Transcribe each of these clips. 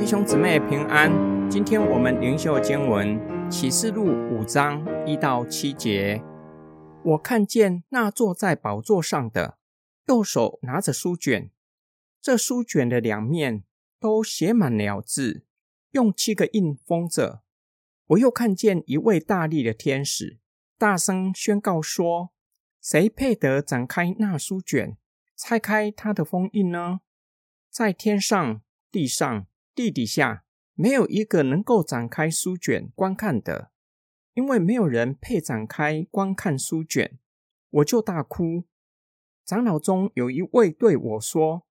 弟兄姊妹平安，今天我们灵修经文启示录五章一到七节。我看见那坐在宝座上的，右手拿着书卷，这书卷的两面都写满了字，用七个印封着。我又看见一位大力的天使，大声宣告说：“谁配得展开那书卷，拆开它的封印呢？”在天上、地上、地底下，没有一个能够展开书卷观看的，因为没有人配展开观看书卷。我就大哭。长老中有一位对我说：“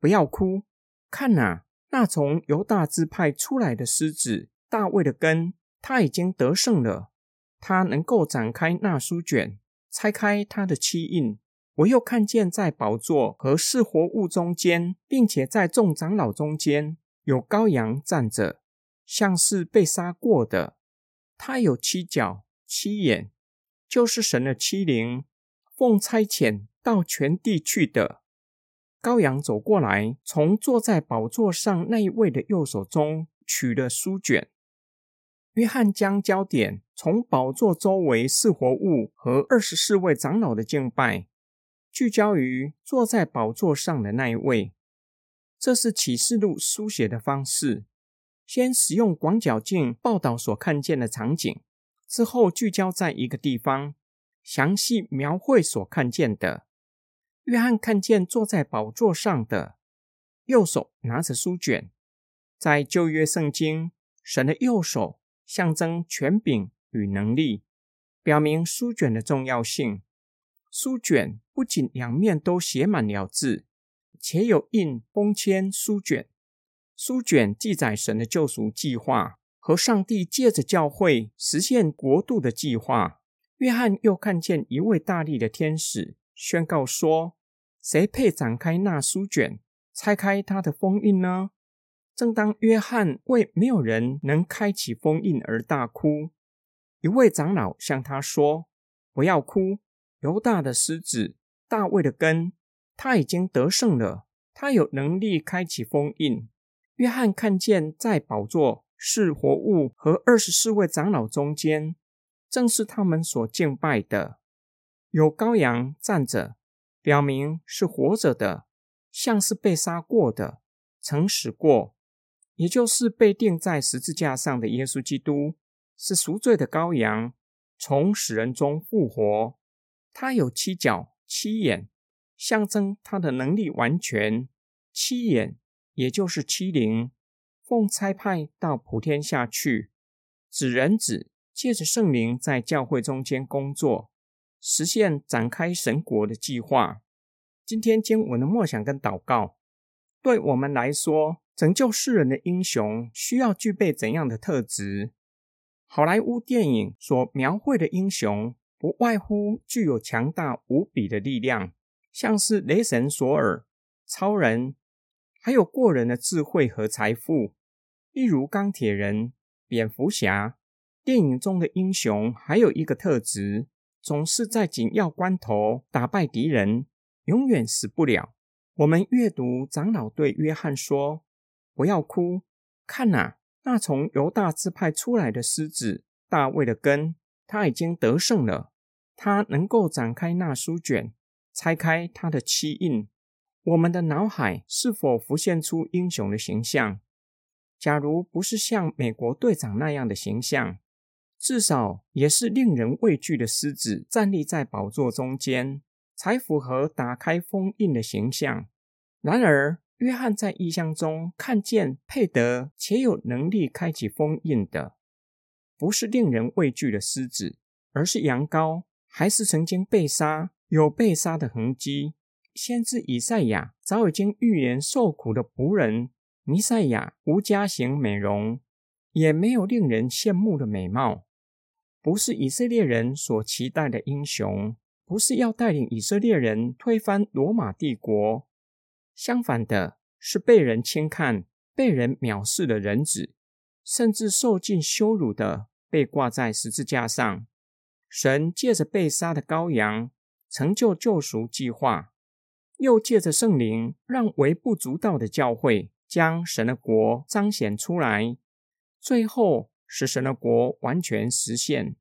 不要哭，看哪，那从犹大支派出来的狮子大卫的根，他已经得胜了。他能够展开那书卷，拆开他的七印。”我又看见在宝座和四活物中间，并且在众长老中间，有羔羊站着，像是被杀过的。他有七角、七眼，就是神的七灵，奉差遣到全地去的。羔羊走过来，从坐在宝座上那一位的右手中取了书卷。约翰将焦点从宝座周围四活物和二十四位长老的敬拜。聚焦于坐在宝座上的那一位，这是启示录书写的方式：先使用广角镜报道所看见的场景，之后聚焦在一个地方，详细描绘所看见的。约翰看见坐在宝座上的，右手拿着书卷，在旧约圣经，神的右手象征权柄与能力，表明书卷的重要性。书卷不仅两面都写满了字，且有印封签书卷。书卷记载神的救赎计划和上帝借着教会实现国度的计划。约翰又看见一位大力的天使宣告说：“谁配展开那书卷，拆开它的封印呢？”正当约翰为没有人能开启封印而大哭，一位长老向他说：“不要哭。”犹大的狮子，大卫的根，他已经得胜了。他有能力开启封印。约翰看见在宝座、是活物和二十四位长老中间，正是他们所敬拜的。有羔羊站着，表明是活着的，像是被杀过的，曾死过，也就是被钉在十字架上的耶稣基督，是赎罪的羔羊，从死人中复活。他有七角、七眼，象征他的能力完全。七眼也就是七灵，奉差派到普天下去，指人子借着圣灵在教会中间工作，实现展开神国的计划。今天经文的默想跟祷告，对我们来说，拯救世人的英雄需要具备怎样的特质？好莱坞电影所描绘的英雄。不外乎具有强大无比的力量，像是雷神索尔、超人，还有过人的智慧和财富，例如钢铁人、蝙蝠侠。电影中的英雄还有一个特质，总是在紧要关头打败敌人，永远死不了。我们阅读长老对约翰说：“不要哭，看呐，那从犹大支派出来的狮子大卫的根，他已经得胜了。”他能够展开那书卷，拆开他的漆印。我们的脑海是否浮现出英雄的形象？假如不是像美国队长那样的形象，至少也是令人畏惧的狮子站立在宝座中间，才符合打开封印的形象。然而，约翰在异象中看见佩德且有能力开启封印的，不是令人畏惧的狮子，而是羊羔。还是曾经被杀，有被杀的痕迹。先知以赛亚早已经预言受苦的仆人尼赛亚无家型美容，也没有令人羡慕的美貌，不是以色列人所期待的英雄，不是要带领以色列人推翻罗马帝国。相反的，是被人轻看、被人藐视的人子，甚至受尽羞辱的被挂在十字架上。神借着被杀的羔羊成就救赎计划，又借着圣灵让微不足道的教会将神的国彰显出来，最后使神的国完全实现。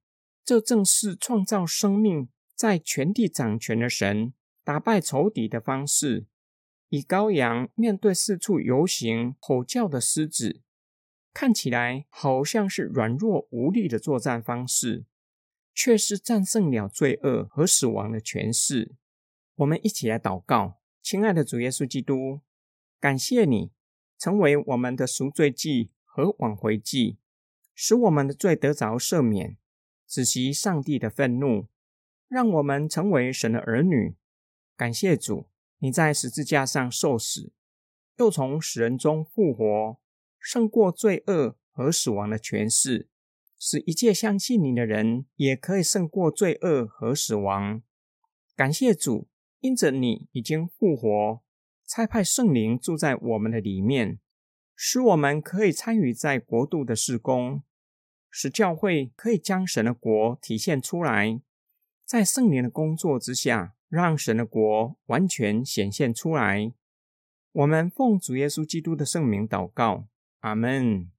这正是创造生命、在全地掌权的神打败仇敌的方式。以羔羊面对四处游行吼叫的狮子，看起来好像是软弱无力的作战方式，却是战胜了罪恶和死亡的权势。我们一起来祷告，亲爱的主耶稣基督，感谢你成为我们的赎罪祭和挽回祭，使我们的罪得着赦免，止息上帝的愤怒，让我们成为神的儿女。感谢主。你在十字架上受死，又从死人中复活，胜过罪恶和死亡的权势，使一切相信你的人也可以胜过罪恶和死亡。感谢主，因着你已经复活，差派圣灵住在我们的里面，使我们可以参与在国度的事工，使教会可以将神的国体现出来，在圣灵的工作之下。让神的国完全显现出来。我们奉主耶稣基督的圣名祷告，阿门。